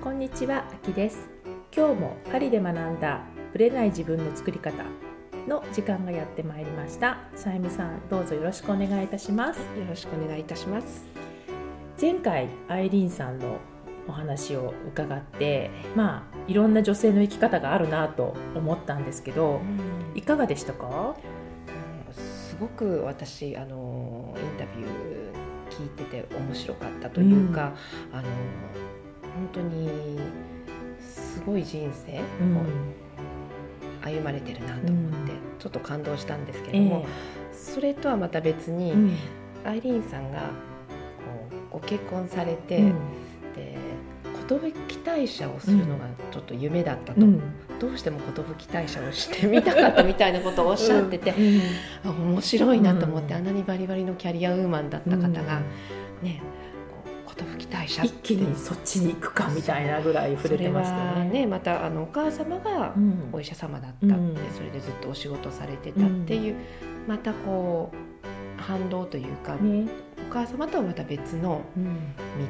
こんにちは、あきです。今日もパリで学んだブレない自分の作り方の時間がやってまいりました。さゆみさん、どうぞよろしくお願いいたします。よろしくお願いいたします。前回アイリーンさんのお話を伺って、まあいろんな女性の生き方があるなと思ったんですけど、いかがでしたか？すごく私あのインタビュー聞いてて面白かったというか、あの本当にすごい人生を歩まれてるなと思って、ちょっと感動したんですけれども、それとはまた別に、うん。アイリーンさんがこうご結婚されて、うん。で寿退社をするのがちょっと夢だったと、うん。どうしても寿退社をしてみたかったみたいなことをおっしゃってて、あ面白いなと思って、うん。あんなにバリバリのキャリアウーマンだった方が、ね一気にそっちに行くかみたいなぐらい触れてましたよね。ねまたあのお母様がうん。お医者様だったって、うん。それでずっとお仕事されてたっていう、またこう反動というか、ね。お母様とはまた別のうん。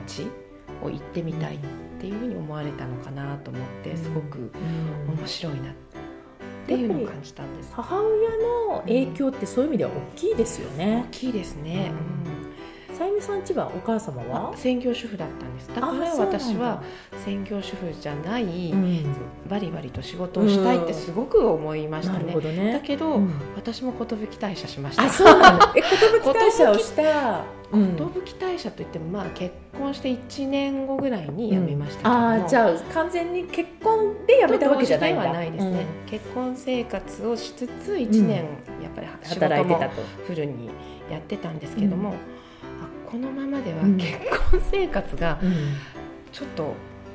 道を行ってみたいっていうふうに思われたのかなと思って、すごく面白いなっていうのを感じたんです。母親の影響ってそういう意味では大きいですよ大ね。きいですね。さゆみさんちはお母様うんは？あ？専業主婦だったんです。だから私は専業主婦じゃない、うんバリバリと仕事をしたいってすごく思いましたね。ほどね。だけど、うん私も寿退社しました。あ、そうなんだ。え、寿退社をした？うん寿退社といってもまあ結婚して1年後ぐらいに辞めましたけども、ああ、じゃあ完全に結婚で辞めたわけじゃないんだ。はないですね、結婚生活をしつつ1年、やっぱりうん仕事も働いてたと。フルにやってたんですけども、このままではうん結婚生活がうんちょっと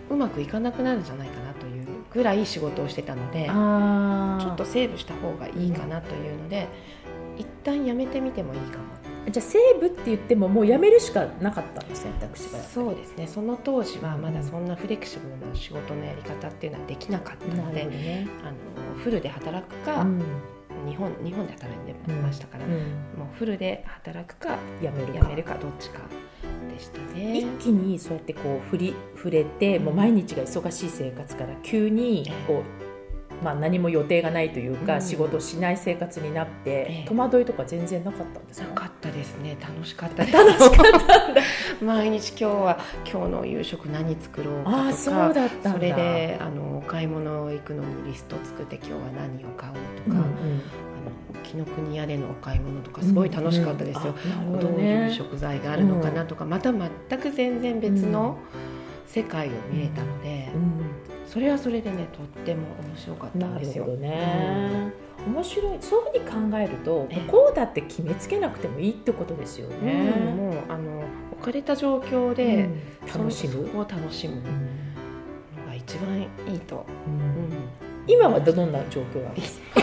うまくいかなくなるんじゃないかなというぐらい仕事をしてたので。ちょっとセーブした方がいいかなというので、一旦やめてみてもいいかもじゃあセーブって言ってももう辞めるしかなかったんです選択肢が。そうですねその当時はまだそんなフレキシブルな仕事のやり方っていうのはできなかったなので、ね。あのフルで働くか、うん日本日本で働いてましたから、うんもうフルで働くか辞める辞めるかどっちかでしたね。一気にそうやってこう振り触れて、もう毎日が忙しい生活から急にこう、まあ、何も予定がないというか、うん。仕事しない生活になって、ええ。戸惑いとか全然なかったんですか？なかったですね。楽しかったです。楽しかったんだ。毎日今日は今日の夕食何作ろうかとかああそうだったそれであのお買い物行くのにリスト作って今日は何を買おうとか、うんうん。紀ノ国屋でのお買い物とかすごい楽しかったですよ、うん。うんあなるほどどういうね食材があるのかなとか、また全く全然別の世界を見れたので、それはそれでねとっても面白かっうんたんですよ。なるほどね、面白い。そういうふうに考えるとええ。こうだって決めつけなくてもいいってことですようんね、もうあの置かれた状況で、うん。楽しむ。そこを楽しむ。のが一番いいと、うん。うん。今はどんな状況なんですか？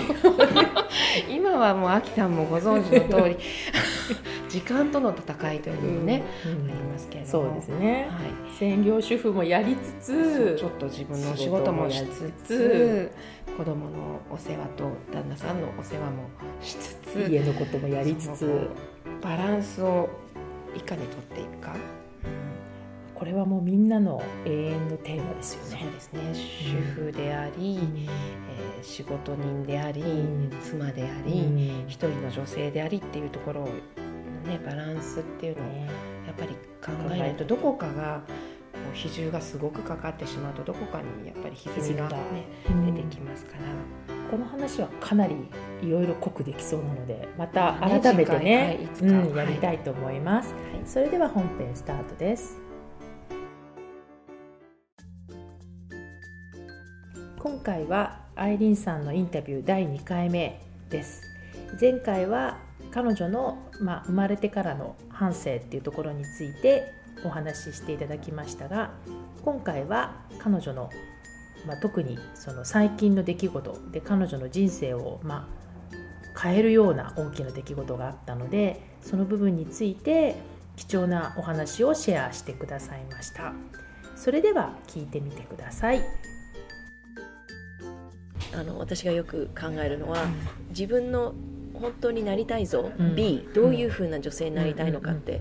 今はもうアキさんもご存知の通り時間との戦いというのもね、うん。ありますけれどそもうですね、はい。専業主婦もやりつつちょっと自分のお仕事もしつつ子供のお世話と旦那さんのお世話もしつつ家のこともやりつつバランスをいかに取っていくか、これはもうみんなの永遠のテーマですよそうね。ですね。主婦であり、えー仕事人であり、ん。妻であうり、ん。一人の女性でありっていうところをねバランスっていうのをねやっぱり考えないとどこかがこう比重がすごくかかってしまうとどこかにやっぱり歪みが、ね、うん。出てきますから、この話はかなりいろいろ濃くできそうなのでまた改めてねうん、はいやりたいと思います、それでは本編スタートです。今回はアイリンさんのインタビュー第2回目です。前回は彼女の、まあ、生まれてからの半生っていうところについてお話ししていただきましたが今回は彼女の、まあ、特にその最近の出来事で彼女の人生を、まあ、変えるような大きな出来事があったのでその部分について貴重なお話をシェアしてくださいました。それでは聞いてみてください。あの私がよく考えるのは、自分の本当になりたい像、うん。B どういうふうな女性になりたいのかって、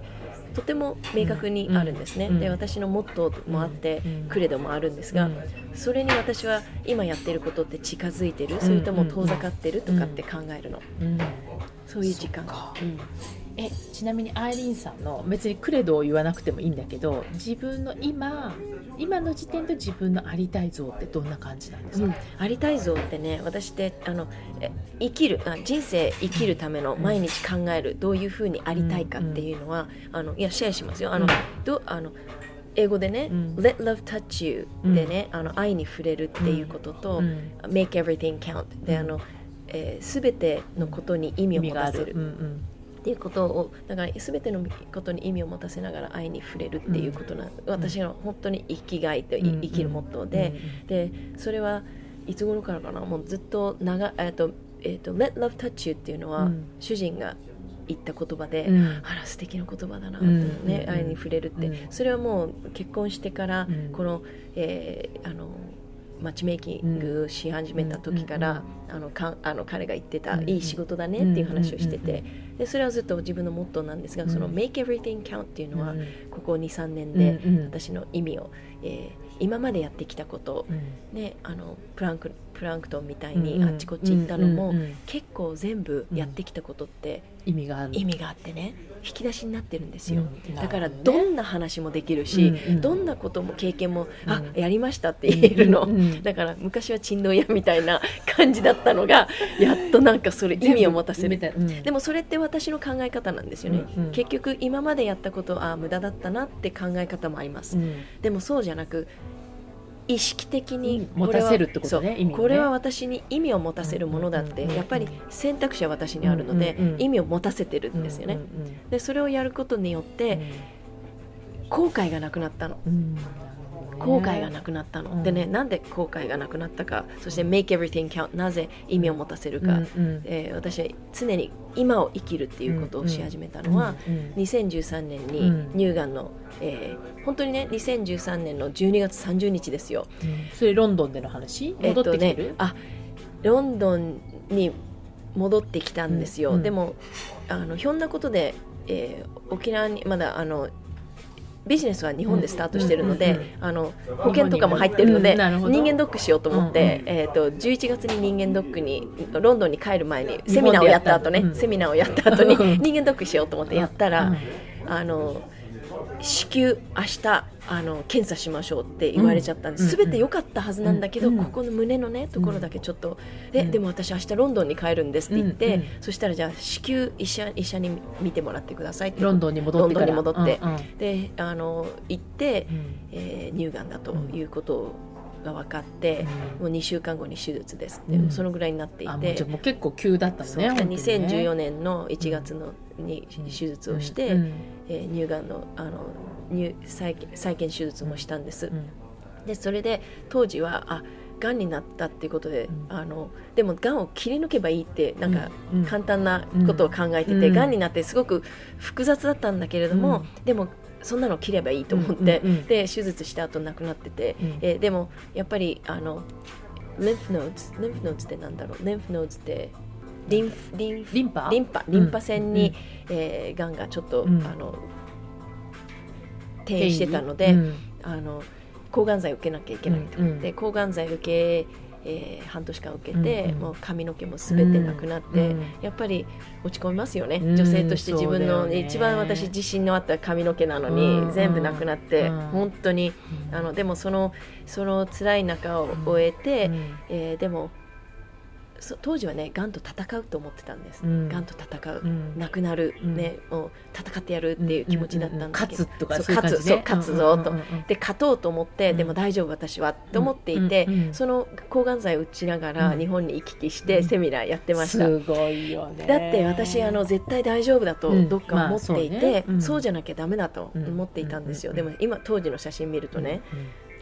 とても明確にあるんですね、うん。で私のモットーもあって、うん。クレドもあるんですが、うん。それに私は今やってることって近づいてる、それとも遠ざかってるとかって考えるの、うん。そういう時間えちなみにアイリーンさんの別にクレドを言わなくてもいいんだけど自分の今今の時点で自分のありたい像ってどんな感じなんですか、うん、ありたい像ってね私ってあのえ生きるあ人生生きるための毎日考えるどういうふうにありたいかっていうのは、あのいやシェアしますよ。あの、うん。どあの英語でね、うん。Let love touch you でね、あの愛に触れるっていうことと、うん。Make everything count であの、えー、全てのことに意味を持たせる。うんうんっていうことをだから全てのことに意味を持たせながら愛に触れるっていうことな、私の本当に生きがいというん。生きるモットーで、でそれはいつ頃からかなもうずっと長えっとえっと Let love touch you っていうのは、うん。主人が言った言葉で、うん。あら素敵な言葉だな、うん。ねうん。愛に触れるって、うん。それはもう結婚してから、うん。この、えーあのマッチメイキングし始めた時から、あのかあの彼が言ってた、うんいい仕事だねっていう話をしてて、でそれはずっと自分のモットーなんですが、うん。その Make everything count っていうのは、うん。ここ23年で私の意味を、えー今までやってきたこと、うん。ね、あのプランクプランクトンみたいにあっちこっち行ったのも、結構全部やってきたことって意味がある意味があってね引き出しになってるんですよ、うんだからどんな話もできるし、うんうん。どんなことも経験も、あうん。やりましたって言えるの、だから昔は珍道屋みたいな感じだったのが やっとなんかそれ意味を持たせる。うん。でもそれって私の考え方なんですよね、結局今までやったことああ無駄だったなって考え方もあります、うん。でもそうじゃなく意識的にうん持たせるってことねね。これは私に意味を持たせるものだって、やっぱり選択肢は私にあるので、意味を持たせてるんですよね、でそれをやることによって、後悔がなくなったの後悔がなくなったの、うん。でねなんで後悔がなくなったか。そして make everything count なぜ意味を持たせるか、うんうん。えー私は常に今を生きるっていうことをし始めたのは、うんうん2013年にうん。乳がんの、えー本当にね2013年の12月30日ですよ。うん。それロンドンでの話？えっと戻ってきてる？ね、あロンドンに戻ってきたんですよ、うん。でもあのひょんなことで、えー沖縄にまだあのビジネスは日本でスタートしてるので、あの保険とかも入ってるので、人間ドックしようと思って、うんえー、と11月に人間ドックにロンドンに帰る前にセミナーをやった後ね、セミナーをやった後にうん。人間ドックしようと思ってやったら、うん。あの至急明日あの検査しましょうって言われちゃったんです、うんすべて良かったはずなんだけど、うんここの胸のねところだけちょっと、でうん。でも私明日ロンドンに帰るんですって言って、うんうんそしたらじゃあ至急医者医者に見てもらってくださいって。ロンドンに戻ってロンドンに戻って。うんうん。であの行って、うん。えー乳がんだということが分かって、もう2週間後に手術ですって、うん。そのぐらいになっていて。じゃあもう結構急だったのねね。2014年の1月のにうん。手術をして、うん。えー乳がんのあの乳再建再建手術もしたんです、うん。でそれで当時はあがんになったっていうことで、うん。あのでもがんを切り抜けばいいってなんかうん。簡単なことを考えてて、うん。がん。になってすごく複雑だったんだけれども、でもそんなの切ればいいと思って、うんうんうん。で手術した後亡くなってて、うん。えーでもやっぱりあの lymph nodes lymph nodes ってなんだろう？ lymph nodes ってリンフリンフリンパリンパリンパ腺に、えーがんがちょっと、うん。あの転移してたので、うん。あの抗がん剤を受けなきゃいけないと思って、うんうん。抗がん剤受け、えー半年間受けて、うんうん。もう髪の毛もすべてなくなって、うんやっぱり落ち込みますよね、うん。女性として自分の、ね。一番私自信のあった髪の毛なのに、うん全部なくなって、うん。本当にうん。あのでもそのその辛い中を終えて、うん。えーでもそ当時はねがんと戦うと思ってたんです、うん。がんと戦う、うん。なくなる、うん。ねもう戦ってやるっていう気持ちだったんだけど、勝つとかそうそういう感じ勝つ。そうね勝つぞと、で勝とうと思って、うん。でも大丈夫私はと思っていて、その抗がん剤を打ちながらうん。日本に行き来してうん。セミナーやってました、すごいよね。だって私あの絶対大丈夫だとうん。どっか思っていて、まあそうじゃなきゃダメだと思っていたんですよ、うん。でも今当時の写真見るとね、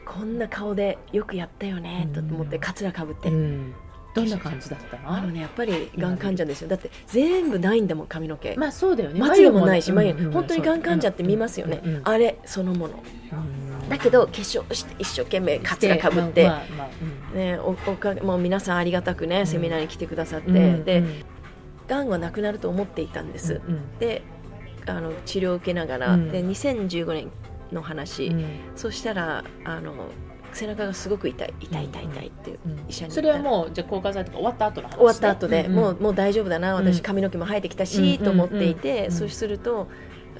こんな顔でよくやったよねと思ってうん。かつらかぶって、どんな感じだったの？あのねやっぱりがん患者ですよ。だって全部ないんだもん髪の毛、まあそうだよね。まつげもないし、眉眉毛。本当にがん患者って見ますよね、うんうんあれそのもの。うんだけど化粧して一生懸命かつらかぶって、まあまあうん。ね、おおかもう皆さんありがたくね、セミナーに来てくださって、うんでうん。がんはなくなると思っていたんです、うんであの治療を受けながら、うん。で2015年の話、うん。そしたらあの背中がすごく痛い痛い痛い痛いってうん医者にそれはもうじゃあ抗がん剤とか終わった後の話ね終わった後で、うんもうもう大丈夫だなうん。私髪の毛も生えてきたし、うんと思っていて、そうすると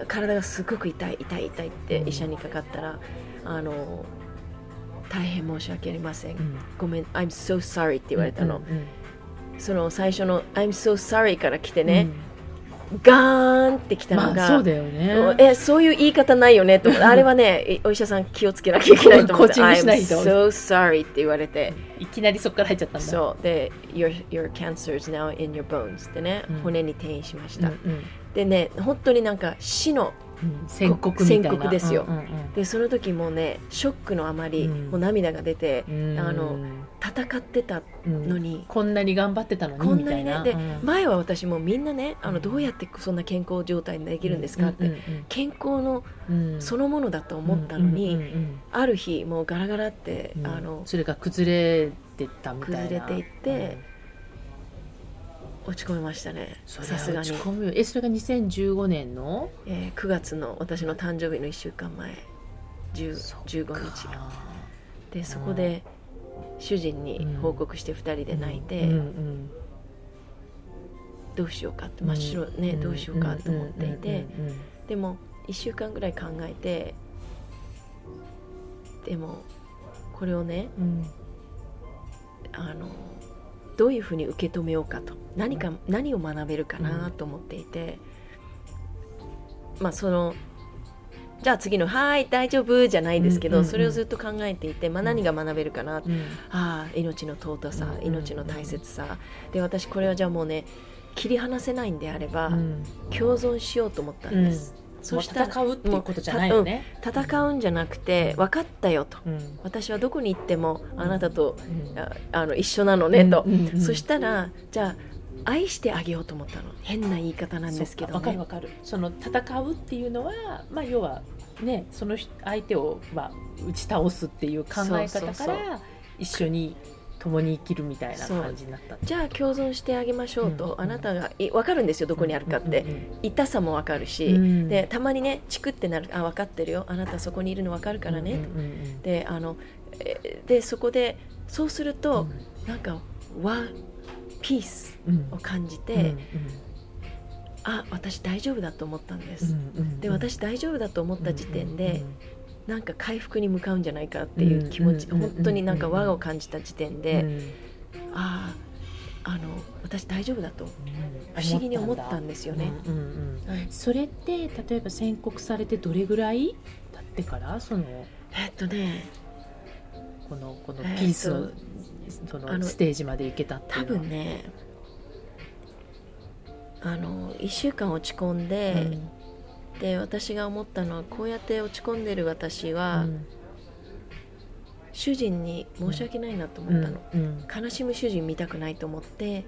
体がすごく痛い痛い痛いってうん。医者にかかったら、あの大変申し訳ありません、うん。ごめん I'm so sorry って言われたの、うんうんその最初の I'm so sorry から来てうん。ね、ガーンってきたのが、まあそうだよね。えそういう言い方ないよねとあれはねいお医者さん気をつけなきゃいけないと思って。I'm と so sorry って言われていきなりそこから入っちゃったんだそうで your, your cancer is now in your bones ってね、うん骨に転移しました、うんうんでね本当になんか死のうん宣告みたいな。宣告ですよ。うんうんでその時もねショックのあまり、うん。もう涙が出てうん。あの戦ってたうんのに、こんなに頑張ってたのにこんななにね。で、うん。前は私もみんなねあのどうやってそんな健康状態にできるんですかって、うんうん健康のうん。うんそのものだと思ったのに、うんうんうんある日もうガラガラって、うん。あのそれが崩れてたみたいな。崩れていって落ち込みましたね。さすがに。は落ち、込むよ。えそれが2015年の？えー9月の私の誕生日の1週間前。10そっ15か日でそこで主人に報告して2人で泣いて、うんうんどうしようかって真っ白ね、ん。どうしようかと思っていて、でも1週間ぐらい考えてでもこれをねうん。あのどういうふうに受け止めようかと何か何を学べるかなと思っていて、まあそのじゃあ次の「はい大丈夫」じゃないですけど、うんうんうん。それをずっと考えていて、まあ、何が学べるかな、うん。ああ命の尊さ、うん命の大切さ。で私これはじゃあもうね切り離せないんであれば、うん。共存しようと思ったんです、そしたらもう戦うっていうことじゃないよね。戦うんじゃなくて分かったよと。うん。私はどこに行ってもあなたとうん。ああの一緒なのねと、うんうんうん。そしたらじゃあ愛してあげようと思ったの。変な言い方なんですけどわかるねわかる。その戦うっていうのはまあ要はねその人相手をまあ打ち倒すっていう考え方から一緒に共に生きるみたいな感じになった。じゃあ共存してあげましょうと、うん。あなたがい分かるんですよどこにあるかって、うんうん痛さも分かるし、うん。でたまにねチクってなるあ分かってるよ。あなたそこにいるの分かるからね、うんうんうんであのえでそこでそうすると、なんかワピースうん。を感じて、うんあ私大丈夫だと思ったんでうす、んうん。で私大丈夫だと思った時点で、うんなんか回復に向かうんじゃないかっていう気持ち、うん本当になんか和を感じた時点で、うん。あああの私大丈夫だとうん。不思議に思ったんですよね。うんうんうん。それって例えば宣告されてどれぐらい経ってからそのえっとねこのこのえーピースの,、とそあののステージまで行けたってい多うのは。分ねあの1週間落ち込んで、で私が思ったのはこうやって落ち込んでる私は、主人に申し訳ないなと思ったの、うん。うん。悲しむ主人見たくないと思って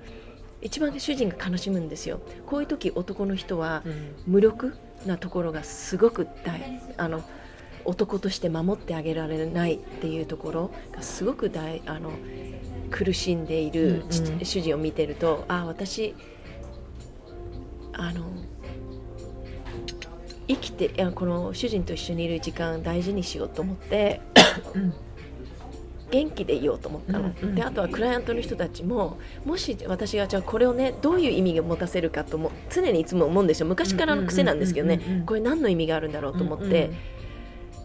一番主人が悲しむんですよ。こういう時男の人はうん。無力なところがすごく大あの男として守ってあげられないっていうところがすごく大あの苦しんでいる、うんうん。主人を見てるとあ私あの生きていやこの主人と一緒にいる時間大事にしようと思ってうん。元気でいようと思ったの、うんうん。であとはクライアントの人たちももし私がじゃあこれをねどういう意味を持たせるかとも常にいつも思うんですよ。昔からの癖なんですけどねうんうんうん。うんこれ何の意味があるんだろうと思って、うん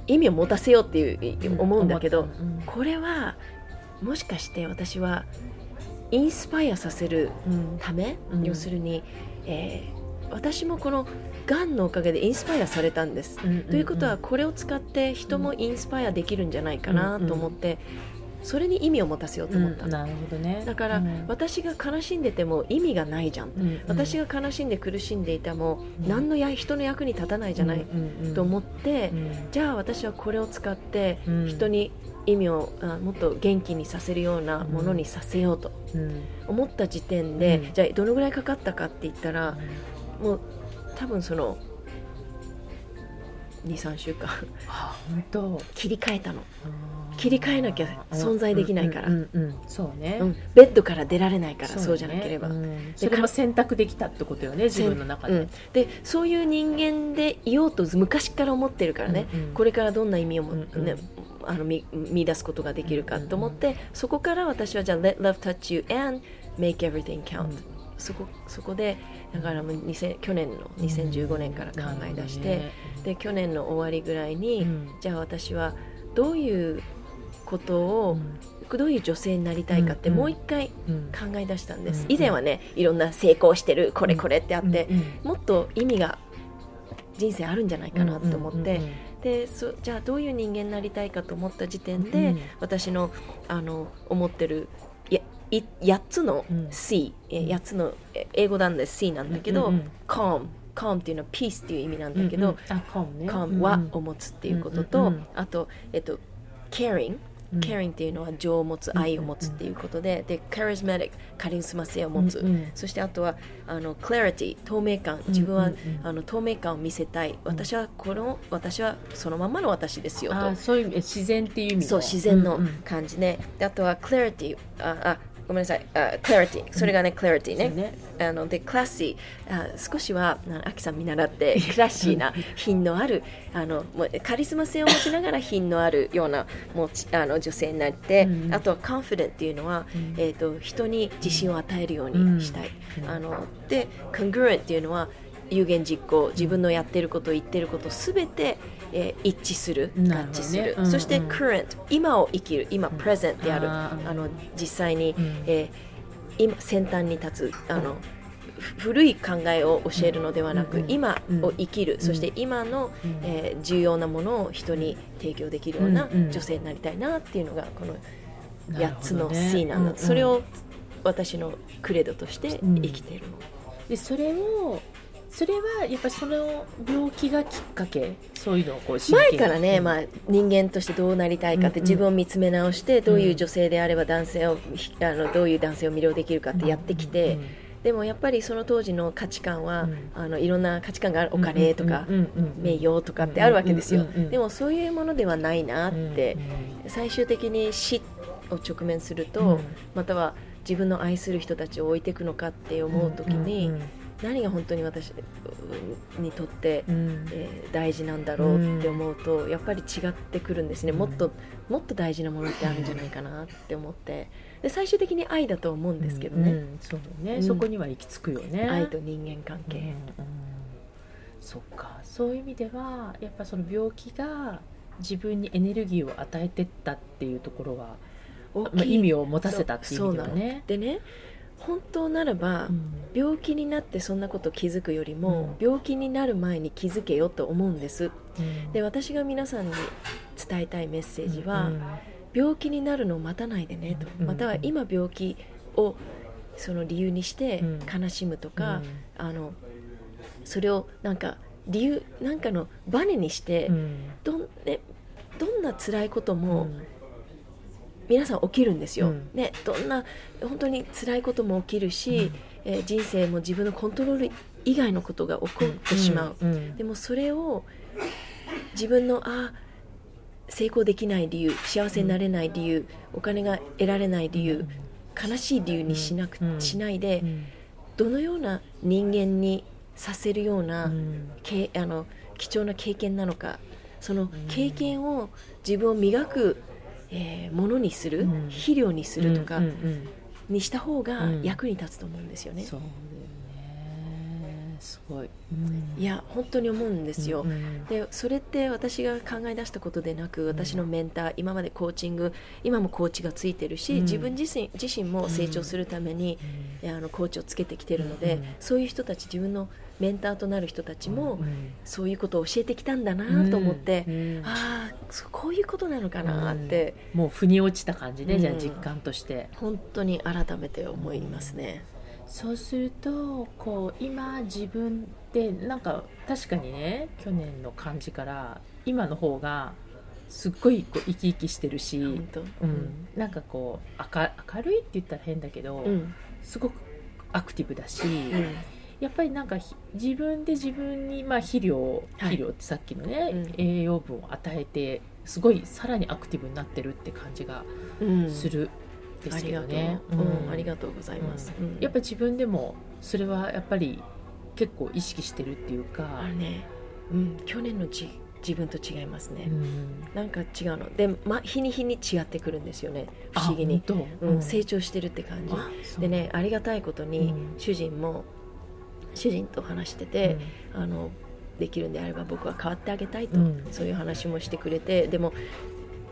意味を持たせようっていう思うんだけど、これはもしかして私はインスパイアさせるうん。ため、うん。要するに、えー私もこのがんのおかげでインスパイアされたんです。うんということはこれを使って人もインスパイアできるんじゃないかなと思って、それに意味を持たせようと思ったの、うんなるほどね。だから、うん。私が悲しんでても意味がないじゃん、うん私が悲しんで苦しんでいたも、うん。何のや人の役に立たないじゃない、と思っって、てじゃあ私はこれを使ってうん。人に意味をあもっと元気にさせるようなものにさせようと思った時点で、うん。じゃあどのぐらいかかったかって言ったらもう多分その23週間。あ本当。切り替えたの、切り替えなきゃ存在できないから。うんうんうんうんそうね、うん、ベッドから出られないからそう,、じゃなければ、ねうん。それも選択できたってことよね自分の中で、うん、でそういう人間でいようと昔から思ってるからね、うんうん。これからどんな意味をも、うんうん。ねあの見見出すことができるかと思って、そこから私はじゃあ Let love touch you and make everything count、うんそこそこでだからもう2000去年の2015年から考え出して、で去年の終わりぐらいに、うん。じゃあ私はどういうことを、うどういう女性になりたいかってうんうん。もう一回ん。考え出したんです、うん以前はねいろんな成功してるこれこれってあって、うんうんもっと意味が人生あるんじゃないかなと思って、うんうんうんでそじゃあどういう人間になりたいかと思った時点で、うん。私のあの思ってる8つのうん。C、え8つのえ英語なんで C なんだけど、うんうん calm calm っていうのは peace っていう意味なんだけど、うんうん。calm はを持つっていうことと、うんうんうん。あと、えっと、caring うん。caring っていうのは情を持つ愛を持つっていうことで、で charismatic カリスマ性を持つ、うんうん。そしてあとはあの clarity 透明感。自分は、うんうん。うんあの透明感を見せたい。私はこの私はそのままの私ですよと。あそういう自然っていう意味のそう自然のうんうん。感じで,、であとは clarity ああごめんなさい。あ clarity それがね clarity ね,、ね。あのでクラッシーあ少しはあアキさん見習って クラッシーな品のあるあのもうカリスマ性を持ちながら品のあるようなもうちあの女性になって、うん。あとは confident っていうのは、うん。えー、と人に自信を与えるようにしたい、うん。あので congruent っていうのは有言実行自分のやってること言ってることすべて、えー一致する合致する、うんうんそして current 今を生きる今 present である、あーあの実際に、うん。えー今先端に立つあの、ふ古い考えを教えるのではなく、今を生きる、ん。そして今の、うん。えー重要なものを人に提供できるような女性になりたいなっていうのがこの8なるほつの C なんだ、うんうん。それを私のクレドとして生きているの、でそれをそれはやっぱりその病気がきっかけ？そういうのをこう前からね、うん。まあ、人間としてどうなりたいかって自分を見つめ直してどういう女性であれば男性をひあのどういう男性を魅了できるかってやってきて、うん。でもやっぱりその当時の価値観は、うん。あのいろんな価値観があるお金とか、名誉とかってあるわけですよ、でもそういうものではないなって、最終的に死を直面すると、うん。または自分の愛する人たちを置いていくのかって思う時に、うん何が本当に私にとって、うん。えー大事なんだろうって思うと、やっぱり違ってくるんですね、うん。もっともっと大事なものってあるんじゃないかなって思って。で最終的に愛だと思うんですけどね、うんうん。そうだね、うん。そこには行き着くよね。愛と人間関係、そっか。そういう意味ではやっぱその病気が自分にエネルギーを与えてったっていうところは、大まあ、意味を持たせたっていう意味ではそうなのね。でね本当ならば、うん。病気になってそんなこと気づくよりも、う病気になる前に気づけよと思うんです。うん。で私が皆さんに伝えたいメッセージは、うん病気になるのを待たないでねと、うんまたは今病気をその理由にしてうん。悲しむとか、あのそれをなんか理由なんかのバネにして、うん。どんね、どんな辛いことも、うん皆さん起きるんですよ、うん。ね、どんな本当に辛いことも起きるし、えー人生も自分のコントロール以外のことが起こってしまう、うんうんでもそれを自分のあ成功できない理由幸せになれない理由、お金が得られない理由、悲しい理由にしなく、うんしないで、うん。どのような人間にさせるような、うん。けあの貴重な経験なのかその経験を自分を磨く、えーものにする、うん。肥料にするとかにした方がうん。役に立つと思うんですよね。そうだよねすごい、うん。いや本当に思うんですよ。うんでそれって私が考え出したことでなく私のメンター今までコーチング今もコーチがついてるし、うん。自分自身自身も成長するために、えあのコーチをつけてきてるので、うんそういう人たち自分のメンターとなる人たちも、うんそういうことを教えてきたんだなと思って、うん。ああこういうことなのかなって、もう腑に落ちた感じね、うん。じゃあ実感として。本当に改めて思いますね。そうするとこう今自分でなんか確かにね去年の感じから今の方がすっごいこう生き生きしてるし、うん、なんかこう明明るいって言ったら変だけど、うん。すごくアクティブだし、うん。やっぱりなんかひ自分で自分に、まあ、肥料はい。肥料ってさっきのね、うん。栄養分を与えてすごいさらにアクティブになってるって感じがうん。するですけどね。ありがとう、うん。うん。ありがとうございます、うん。やっぱり自分でもそれはやっぱり結構意識してるっていうかあ、れね、うん、去年のじ自分と違いますね、うん。なんか違うの。で、ま、日に日に違ってくるんですよね。不思議に、うん。成長してるって感じ。でねありがたいことに、うん。主人も主人と話してて、あのできるんであれば僕は変わってあげたいと、うん。そういう話もしてくれてでも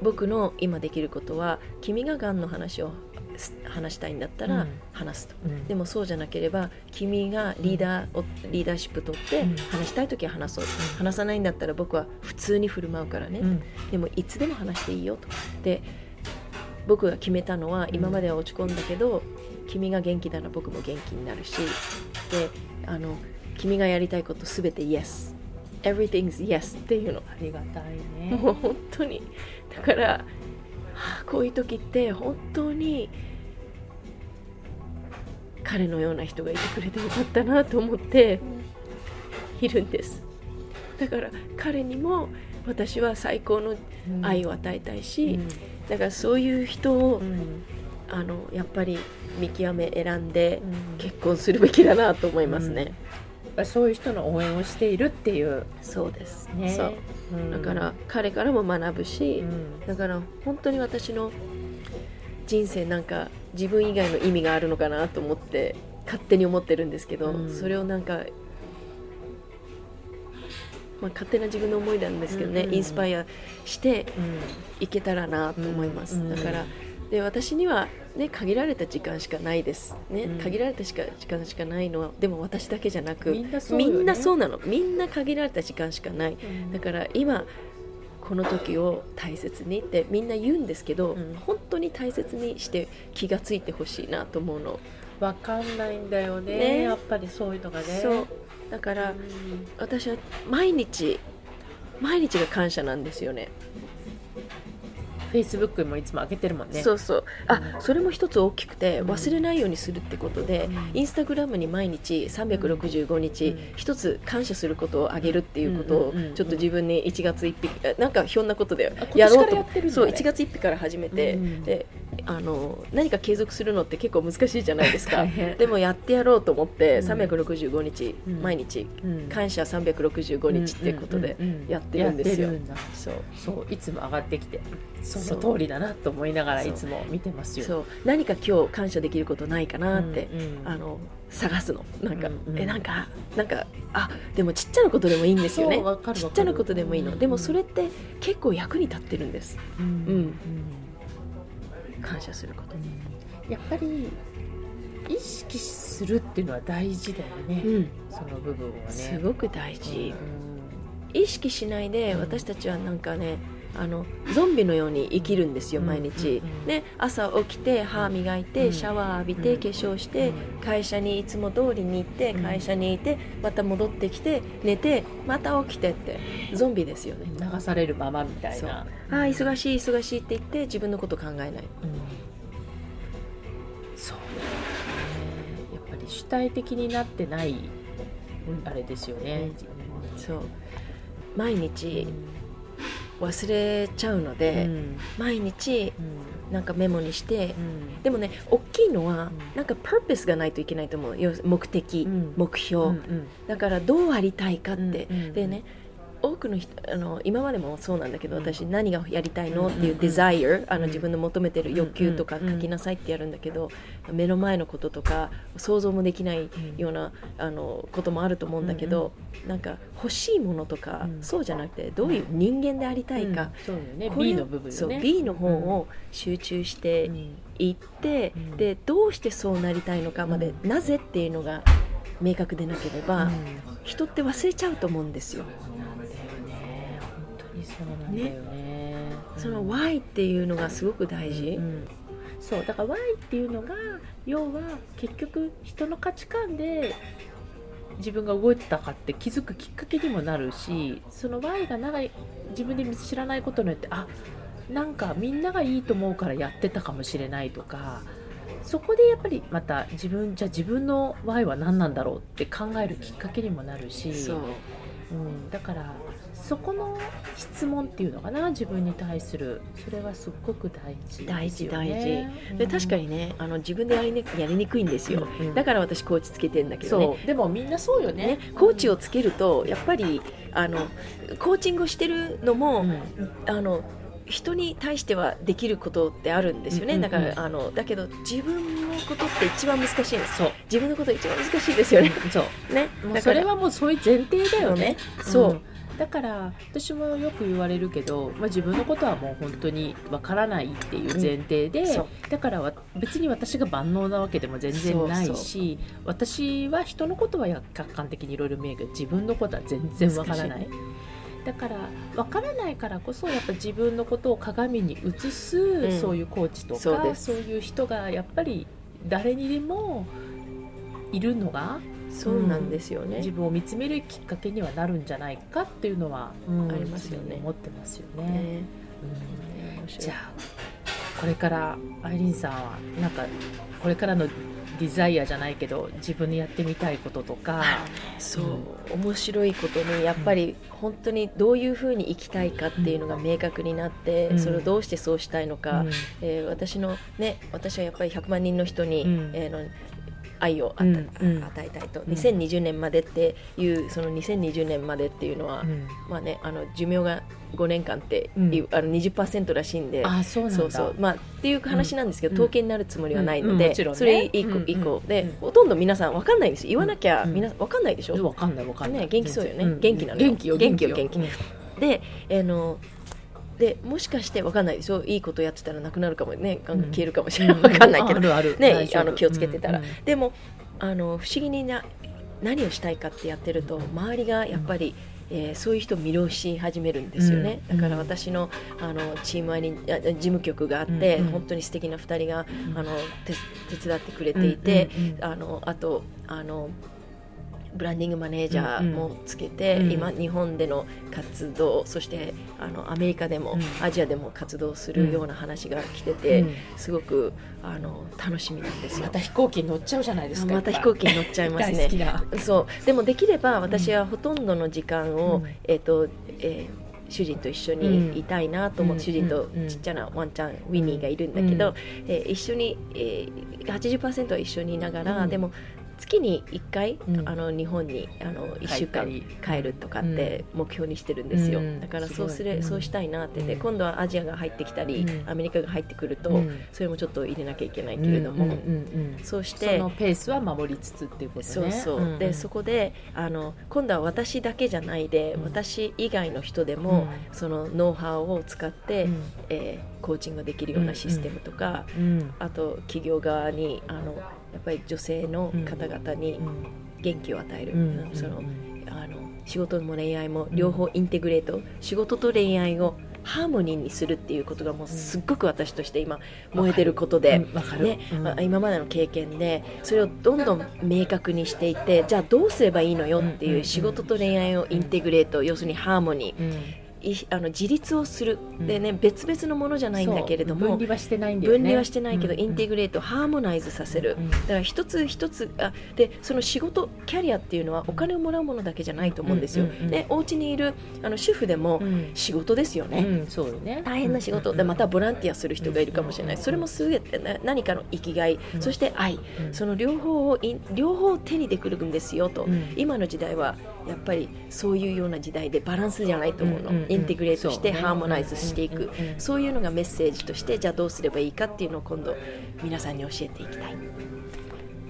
僕の今できることは君ががんの話をす話したいんだったらうん。話すと、うん。でもそうじゃなければ君がリーダーをリーダーシップ取ってうん。話したい時は話そう、ん。話さないんだったら僕は普通に振る舞うからね、うん。ででもいつでも話していいよと。で僕が決めたのは今までは落ち込んだけど、君が元気なら僕も元気になるし。であの君がやりたいことすべて Yes Everything's Yes っていうの。ありがたいね。もう本当にだから、はあこういう時って本当に彼のような人がいてくれてよかったなと思っているんです。だから彼にも私は最高の愛を与えたいし、だからそういう人を、うん。あのやっぱり見極め選んでうん。結婚するべきだなと思いますね、やっぱりそういう人の応援をしているっていう。そうです、ね。そう。うん。だから彼からも学ぶし、うん。だから本当に私の人生なんか自分以外の意味があるのかなと思って勝手に思ってるんですけど、うん。それをなんか、まあ、勝手な自分の思いなんですけどね、うんうんインスパイアしてうん。いけたらなと思います、うん。だからで私には、ね、限られた時間しかないです、ね。うん。限られたしか時間しかないのはでも私だけじゃなくみんなそうなそうなの。みんな限られた時間しかない。だから今この時を大切にってみんな言うんですけど、うん。本当に大切にして気がついてほしいなと思うの、わかんないんだよね。ね。やっぱりそういうのがね。だから、うん。私は毎日毎日が感謝なんですよねフェイスブックもいつも開けてるもんね。そうそう。あそれも一つ大きくてうん。忘れないようにするってことで、うん。インスタグラムに毎日365日うん。一つ感謝することをあげるっていうことをちょっと自分に1月1日えなんかひょんなことであやろうとそうね1月1日から始めて、うん。であの何か継続するのって結構難しいじゃないですか。でもやってやろうと思ってうん。365日、うん。毎日。うん。感謝365日っていうことでうんうんうんやってるんですよ。そう。そう。いつも上がってきてその通りだなと思いながらいつも見てますよ。そう。何か今日感謝できることないかなって、うんうん。あの探すの。なんか、うんうん。えなんかなんかあでもちっちゃなことでもいいんですよね。ちっちゃなことでもいいの、うん。でもそれって結構役に立ってるんです。うん。うん感謝することやっぱり意識するっていうのは大事だよね、うん。その部分をね。すごく大事、う意識しないでうん。私たちはなんかねあのゾンビのように生きるんですようん毎日、ね、朝起きて歯磨いて、うん。シャワー浴びて、うん。化粧して、うん。会社にいつも通りに行ってうん。会社にいてまた戻ってきて寝てまた起きてってゾンビですよね、ん流されるままみたいな。ああ忙しい忙しいって言って自分のこと考えない。うん。そうやっぱり主体的になってないあれですよね、そう。毎うん。日忘れちゃうので、うん。毎日うん。なんかメモにしてうん。でもね大きいのは、うん。なんか purpose がないといけないと思う目的、うん。目標、うんだからどうありたいかって、でね多くの人あの今までもそうなんだけど、うん。私何がやりたいの、うん。っていううん desire あのうん。自分の求めてる欲求とかうん。書きなさいってやるんだけど、目の前のこととか想像もできないうんようなあのこともあると思うんだけど、なんか欲しいものとか、うん。そうじゃなくてどういう人間でありたいか、うん。そうよね。B の部分そう B の方を集中してうん。いって、うん。でどうしてそうなりたいのかまで、うなぜっていうのが明確でなければ、うん。人って忘れちゃうと思うんですよ。そうなんだよね。そのうん。why っていうのがすごく大事。うんそうだから Y っていうのが要は結局人の価値観で自分が動いてたかって気づくきっかけにもなるしその Y が長い自分で知らないことによってあなんかみんながいいと思うからやってたかもしれないとかそこでやっぱりまた自分じゃあ自分の Y は何なんだろうって考えるきっかけにもなるしうん、だからそこの質問っていうのかな自分に対する。それはすっごく大事大事大事。事で確かにねあの自分でやり,、ね、やりにくいんですよ、うんだから私コーチつけてんだけどね。でもみんなそうよね。ね、コーチをつけるとやっぱりあのコーチングをしてるのも、うん。あの人に対してはできることってあるんですよね、だからあのだけど自分のことって一番難しいんです。そう。自分のこと一番難しいですよね。そう。ね。それはもうそういう前提だよね。そう、んだから私もよく言われるけど、まあ、自分のことはもう本当にわからないっていう前提で、そう。だからわ別に私が万能なわけでも全然ないし私は人のことはや客観的にいろいろ見えるけど自分のことは全然わからない。だから分からないからこそやっぱ自分のことを鏡に映す、ん。そういうコーチとかそういう人がやっぱり誰にでもいるのがそうなんですよね、自分を見つめるきっかけにはなるんじゃないかっていうのは、うんありますよね。思ってますよね。ね。うん。じゃあこれからアイリーンさんはなんかこれからのデザイアじゃないけど自分でやってみたいこととか、そう、面白いことにやっぱり本当にどういうふうに生きたいかっていうのが明確になって、うん。それをどうしてそうしたいのか、うん。えー私のね私はやっぱり100万人の人に、うん。えーの愛をうんうん。与えたいと、ん。2020年までっていうその2020年までっていうのは、うん。まあねあの寿命が5年間っていう、あの20%らしいんで。あそうなんだ。そうそう。まあっていう話なんですけど、うん。統計になるつもりはないので、うん。うん。もちろんね。それ以降,、うん。以降。で、うん。ほとんど皆さんわかんないんです言わなきゃ、うん。みん。なわかんないでしょ、わかんないわかんない、ね元気そうよね。ん。元気なのよ。元気よ元気よ元気よであのでもしかしてわかんないでしょ？いいことやってたらなくなるかもね。ガンガン消えるかもしれない、わかんないけど、ねあの気をつけてたら、うんうんでもあの不思議にな何をしたいかってやってると周りがやっぱり、えーそういう人を魅了し始めるんですよね、うん。だから私のあのチームアイリンあ事務局があって、うんうん。本当に素敵な2人がうん。あの手手伝ってくれていて、うんうんうん。あのあとあのブランディングマネージャーもつけて、うん。うん今日本での活動そしてあのアメリカでも、うん。アジアでも活動するような話が来てて、うん。すごくあの楽しみなんですよ。また飛行機に乗っちゃうじゃないですかまた飛行機に乗っちゃいます大好きねな。そう。でもできれば私はほとんどの時間を、うん。えっ、と、えー主人と一緒にいたいなと思って、うん。主人とうん。ちっちゃなワンちゃん、ウィニーがいるんだけど、うん。えー一緒に、えー、80%は一緒にいながら、うん。でも月に1回、うん。あの日本にあの1週間帰帰るとかって目標にしてるんですよ、うん。だからそうすすごいれそうしたいなってて、うん。今度はアジアが入ってきたり、うん。アメリカが入ってくると、うん。それもちょっと入れなきゃいけないけれども、うん。うん。うん。うん。そうしてそのペースは守りつつっていうことね。そうそう、んん。でそこであの今度は私だけじゃないで、うん。私以外の人でも、うそのノウハウを使って、うん。えーコーチングができるようなシステムとか、うん。あと企業側にあのやっぱり女性の方々にうん。元気を与える、うん。そのうん。あの仕事も恋愛も両方インテグレート、仕事と恋愛をハーモニーにするっていうことがもうすっごく私として今燃えてることで、ね。うん。あ今までの経験でそれをどんどん明確にしていってじゃあどうすればいいのよっていう仕事と恋愛をインテグレート、要するにハーモニーあの自立をする、うん。でね別々のものじゃないんだけれども分離はしてないんだよね。分離はしてないけど、うん。インテグレートハーモナイズさせる、うん。だから一つ一つあでその仕事キャリアっていうのはお金をもらうものだけじゃないと思うんですよ、うんうお家にいるあの主婦でもうん。仕事ですよね、うんそうよね。大変な仕事。でまたボランティアする人がいるかもしれない。それもすべてな何かの生きがい。うん。そして愛。うん。その両方をい両方手にできるんですよと。うん。今の時代はやっぱりそういうような時代でバランスじゃないと思うの。うんうんうんインテグレートしてハーモナイズしていく。うんうんうんそういうのがメッセージとしてじゃあどうすればいいかっていうのを今度皆さんに教えていきたい。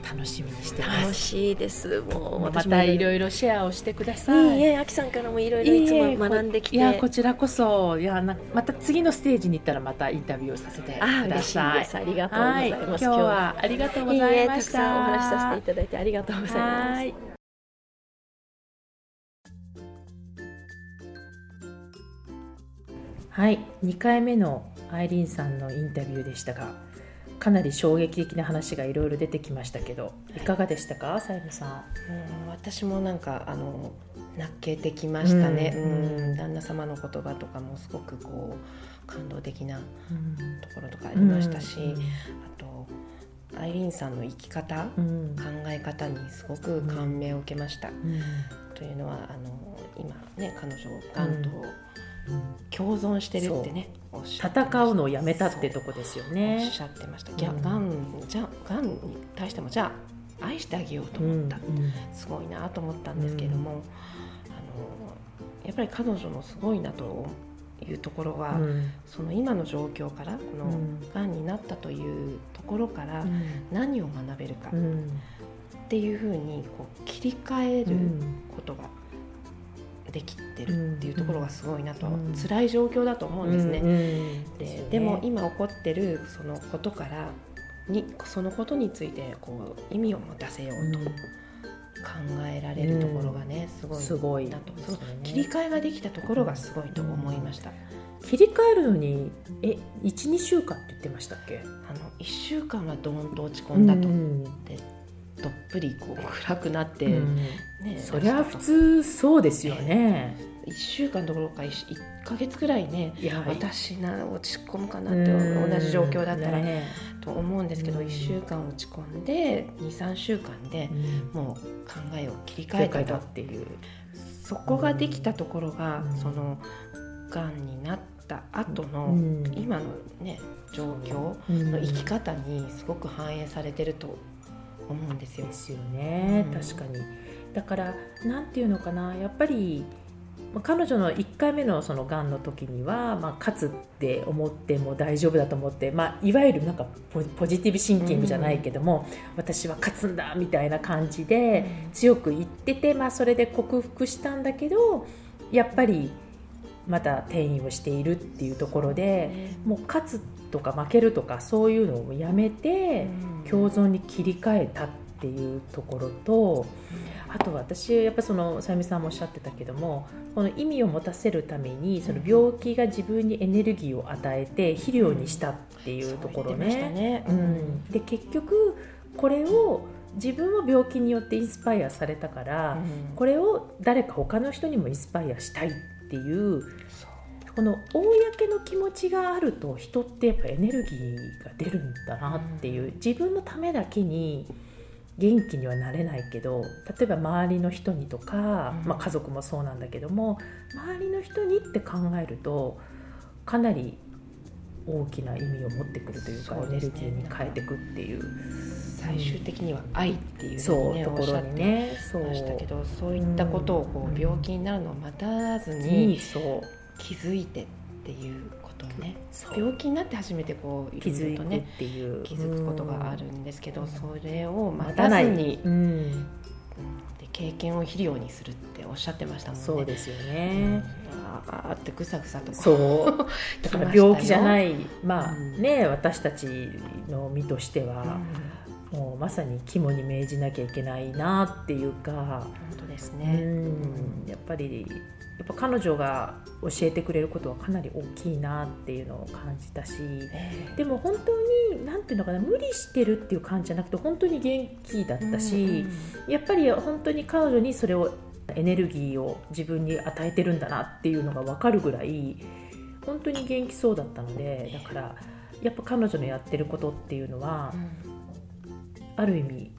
楽しみにしてます。楽しいです。もうまたいろいろシェアをしてください。いいえあきさんからもいろいろいつも学んできて。いやこちらこそ。いやなまた次のステージに行ったらまたインタビューをさせてください。ありがとうござはい。います今日はありがとうございました。たくさんお話しさせていただいてありがとうございますはいはい2回目のアイリーンさんのインタビューでしたがかなり衝撃的な話がいろいろ出てきましたけどい。かがでしたか？さゆみさん。うん私もなんかあの泣けてきましたね、うんうん。旦那様の言葉とかもすごくこう感動的なところとかありうんましたし、うんあとアイリーンさんの生き方、うん。考え方にすごく感銘を受けました。うん。というのはあの今ね彼女がんとうん共存してるってね、戦うのをやめたってとこですよおねっしゃってました。がん。じゃがんに対してもじゃあ愛してあげようと思った。うんすごいなと思ったんですけれども、あのやっぱり彼女のすごいなというところは、うん。その今の状況からこのうん。がんになったというところからうん。何を学べるかっうん。ていうふうにこう切り替えるうんことができてるっていうところがすごいなと、うん辛い状況だと思うんですね。うんでね。でも今起こってるそのことからにそのことについてこう意味を持たせようと考えられるところがね、すごいすごいなとね。その切り替えができたところがすごいと思いました。切り替えるのにえ12週間って言ってましたっけ？あの1週間はドーンと落ち込んだと、うんどっぷりこう暗くなって、うん。ねそりゃ普通そうですよね。1週間どころか 1, ヶ月ぐらいねい。や私な落ち込むかなって同じ状況だったらね。と思うんですけど、うん。1週間落ち込んで23週間でうん。もう考えを切り替えたっていうそこができたところが、うん。そのがんになった後の、うん。今のね状況のの生き方にすごく反映されてると思うんですよ。で。すよね、うん。確かに。だからなんていうのかな。やっぱりまあ彼女の1回目のそのがんの時には、まあ、勝つって思っても大丈夫だと思って、まあ、いわゆるなんかポポジティブシンキングじゃないけども、私は勝つんだみたいな感じで強く言ってて、まあ、それで克服したんだけどやっぱりまた転移をしているっていうところでもう勝つとか負けるとかそういうのをやめて。共存に切り替えたっていうところとあと私やっぱそのさゆみさんもおっしゃってたけどもこの意味を持たせるためにその病気が自分にエネルギーを与えて肥料にしたっていうところね。で結局これを自分は病気によってインスパイアされたから、うん。これを誰か他の人にもインスパイアしたいっていうこの公の気持ちがあると人ってやっぱエネルギーが出るんだなっていう、自分のためだけに元気にはなれないけど例えば周りの人にとか、うん。まあ、家族もそうなんだけども周りの人にって考えるとかなり大きな意味を持ってくるというかね。エネルギーに変えていくっていう。最終的には愛っていうそう、ところにねそうましたけどそう。いったことをこう病気になるのを待たずに気づいてっていうことをね病気になって初めてこうい気づいてっろいろとねていう。気づくことがあるんですけど、うんそれを待待たずに、で経験を肥料にするっておっしゃってましたもんね。そうですようんね、あーってぐさぐさとそう。だから病気じゃないまあうん。ね私たちの身としてうんは、もうまさに肝に銘じなきゃいけないなっていうか、本当ですうね。ん。やっぱりやっぱ彼女が教えてくれることはかなり大きいなっていうのを感じたし。ええ。でも本当に何ていうのかな無理してるっていう感じじゃなくて本当に元気だったし、やっぱり本当に彼女にそれをエネルギーを自分に与えてるんだなっていうのが分かるぐらい本当に元気そうだったのでだからやっぱ彼女のやってることっていうのはある意味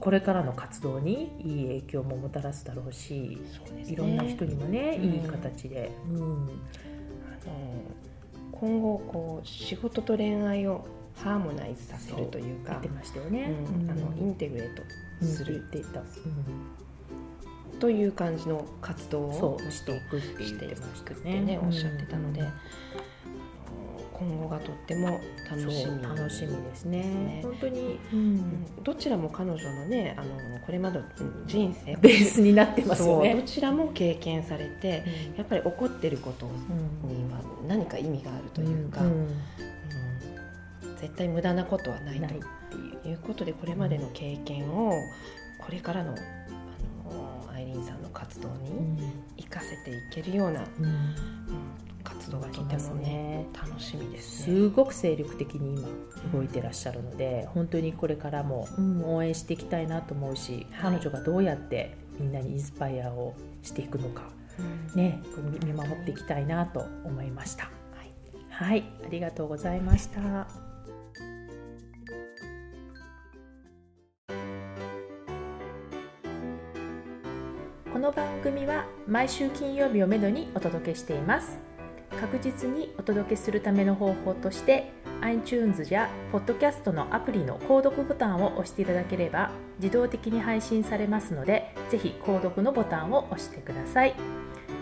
これからの活動にいい影響ももたらすだろうしね。いろんな人にもね、うん。いい形で、うん。あの今後こう仕事と恋愛をハーモナイズさせるというか言ましたよね。うん。あのイうんンテグレートする。言っていた、うん。という感じの活動をしていくって言ってましたってねおっしゃってたので、今後がとっても楽しみ楽しみですね。ね本当に、うん。どちらも彼女のねあのこれまでの人生ベースになってますよそうどね。ちらも経験されてやっぱり起こってることにうん。は何か意味があるというか、ん。うん。絶対無駄なことはないとていう。ことでこれまでの経験をこれからのあのアイリーンさんの活動に生かせていけるような、うん。うん活動がとてもね楽しみです、ね、すごく精力的に今動いてらっしゃるので、うん、本当にこれからも応援していきたいなと思うし、はい、彼女がどうやってみんなにインスパイアをしていくのか、うん、ね見守っていきたいなと思いました。はい、ありがとうございました。この番組は毎週金曜日をめどにお届けしています。確実にお届けするための方法として iTunes や Podcast のアプリの購読ボタンを押していただければ自動的に配信されますのでぜひ購読のボタンを押してください。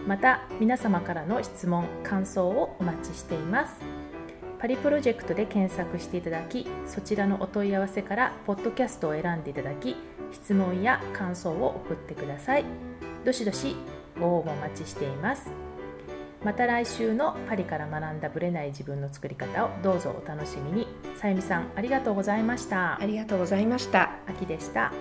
また皆様からの質問感想をお待ちしています。パリプロジェクトで検索していただきそちらのお問い合わせからポッドキャストを選んでいただき質問や感想を送ってください。どしどしご応募お待ちしています。また来週のパリから学んだブレない自分の作り方をどうぞお楽しみに。さゆみさんありがとうございました。ありがとうございました。秋でした